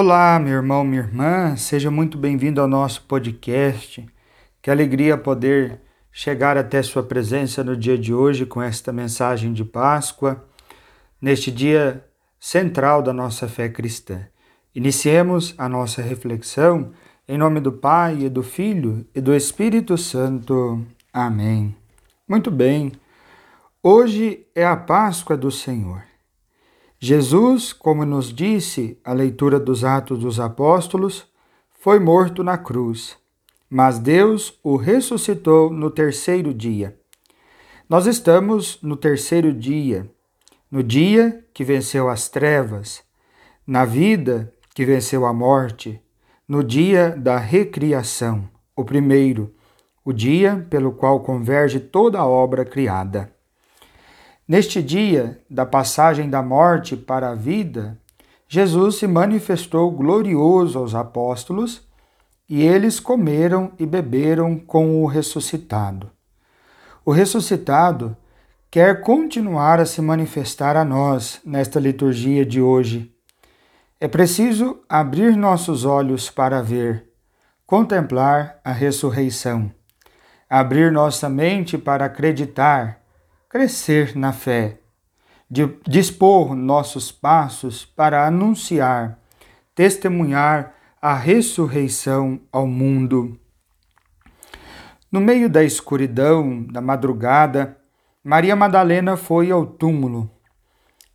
Olá, meu irmão, minha irmã, seja muito bem-vindo ao nosso podcast. Que alegria poder chegar até Sua presença no dia de hoje com esta mensagem de Páscoa, neste dia central da nossa fé cristã. Iniciemos a nossa reflexão em nome do Pai e do Filho e do Espírito Santo. Amém. Muito bem, hoje é a Páscoa do Senhor. Jesus, como nos disse a leitura dos Atos dos Apóstolos, foi morto na cruz, mas Deus o ressuscitou no terceiro dia. Nós estamos no terceiro dia, no dia que venceu as trevas, na vida que venceu a morte, no dia da recriação, o primeiro, o dia pelo qual converge toda a obra criada. Neste dia da passagem da morte para a vida, Jesus se manifestou glorioso aos apóstolos e eles comeram e beberam com o ressuscitado. O ressuscitado quer continuar a se manifestar a nós nesta liturgia de hoje. É preciso abrir nossos olhos para ver, contemplar a ressurreição, abrir nossa mente para acreditar crescer na fé, de dispor nossos passos para anunciar, testemunhar a ressurreição ao mundo. No meio da escuridão da madrugada, Maria Madalena foi ao túmulo.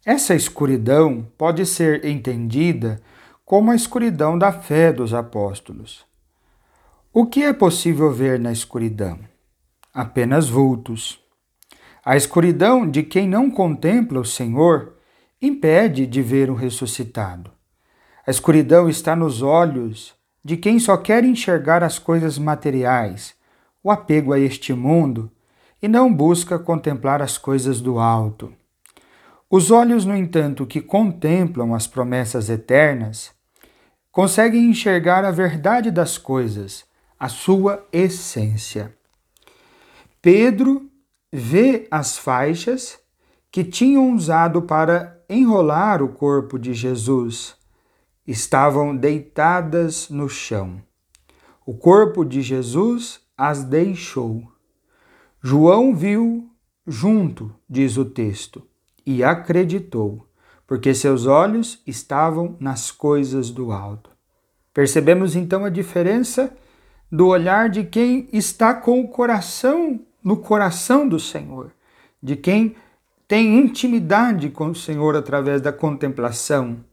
Essa escuridão pode ser entendida como a escuridão da fé dos apóstolos. O que é possível ver na escuridão? Apenas vultos. A escuridão de quem não contempla o Senhor impede de ver o ressuscitado. A escuridão está nos olhos de quem só quer enxergar as coisas materiais, o apego a este mundo, e não busca contemplar as coisas do alto. Os olhos, no entanto, que contemplam as promessas eternas, conseguem enxergar a verdade das coisas, a sua essência. Pedro vê as faixas que tinham usado para enrolar o corpo de Jesus. Estavam deitadas no chão. O corpo de Jesus as deixou. João viu junto, diz o texto, e acreditou, porque seus olhos estavam nas coisas do alto. Percebemos então a diferença do olhar de quem está com o coração no coração do Senhor, de quem tem intimidade com o Senhor através da contemplação.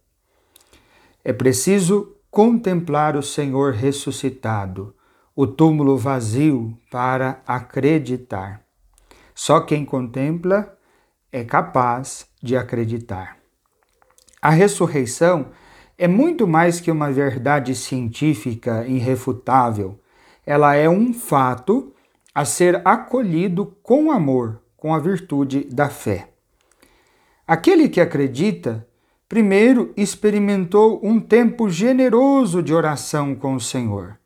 É preciso contemplar o Senhor ressuscitado, o túmulo vazio, para acreditar. Só quem contempla é capaz de acreditar. A ressurreição é muito mais que uma verdade científica irrefutável. Ela é um fato a ser acolhido com amor, com a virtude da fé. Aquele que acredita, primeiro experimentou um tempo generoso de oração com o Senhor,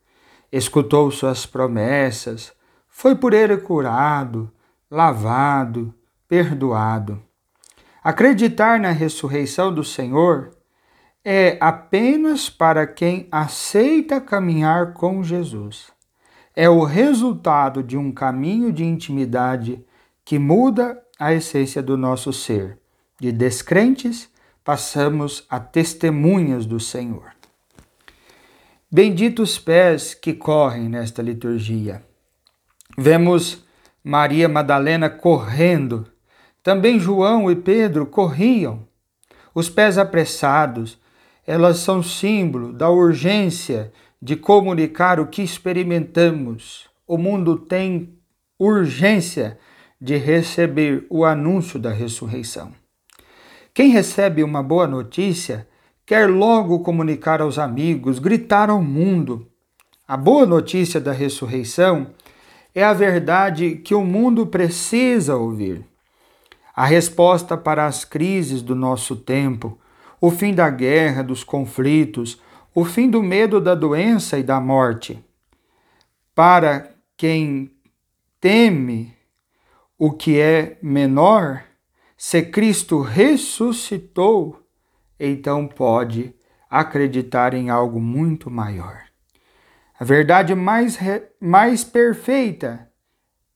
escutou suas promessas, foi por ele curado, lavado, perdoado. Acreditar na ressurreição do Senhor é apenas para quem aceita caminhar com Jesus é o resultado de um caminho de intimidade que muda a essência do nosso ser. De descrentes, passamos a testemunhas do Senhor. Benditos pés que correm nesta liturgia. Vemos Maria Madalena correndo. Também João e Pedro corriam. Os pés apressados, elas são símbolo da urgência de comunicar o que experimentamos. O mundo tem urgência de receber o anúncio da ressurreição. Quem recebe uma boa notícia quer logo comunicar aos amigos, gritar ao mundo. A boa notícia da ressurreição é a verdade que o mundo precisa ouvir. A resposta para as crises do nosso tempo, o fim da guerra, dos conflitos, o fim do medo da doença e da morte. Para quem teme o que é menor, se Cristo ressuscitou, então pode acreditar em algo muito maior. A verdade mais, mais perfeita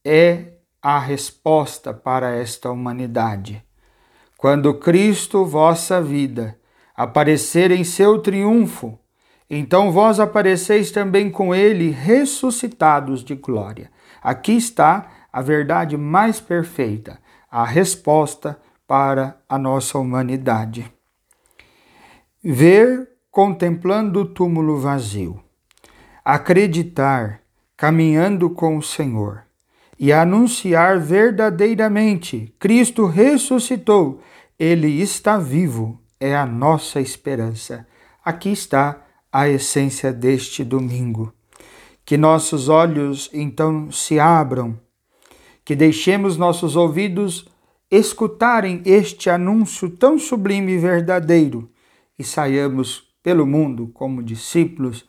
é a resposta para esta humanidade. Quando Cristo, vossa vida, aparecer em seu triunfo, então vós apareceis também com ele, ressuscitados de glória. Aqui está a verdade mais perfeita, a resposta para a nossa humanidade. Ver contemplando o túmulo vazio, acreditar caminhando com o Senhor e anunciar verdadeiramente: Cristo ressuscitou, ele está vivo, é a nossa esperança. Aqui está a essência deste domingo. Que nossos olhos então se abram, que deixemos nossos ouvidos escutarem este anúncio tão sublime e verdadeiro e saiamos pelo mundo como discípulos,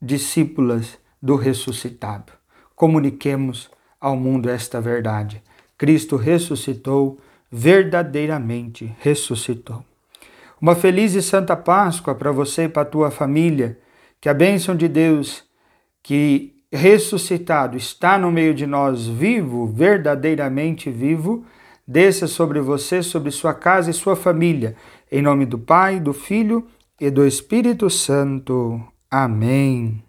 discípulas do ressuscitado. Comuniquemos ao mundo esta verdade. Cristo ressuscitou, verdadeiramente ressuscitou. Uma feliz e santa Páscoa para você e para a tua família. Que a bênção de Deus, que ressuscitado está no meio de nós, vivo, verdadeiramente vivo, desça sobre você, sobre sua casa e sua família. Em nome do Pai, do Filho e do Espírito Santo. Amém.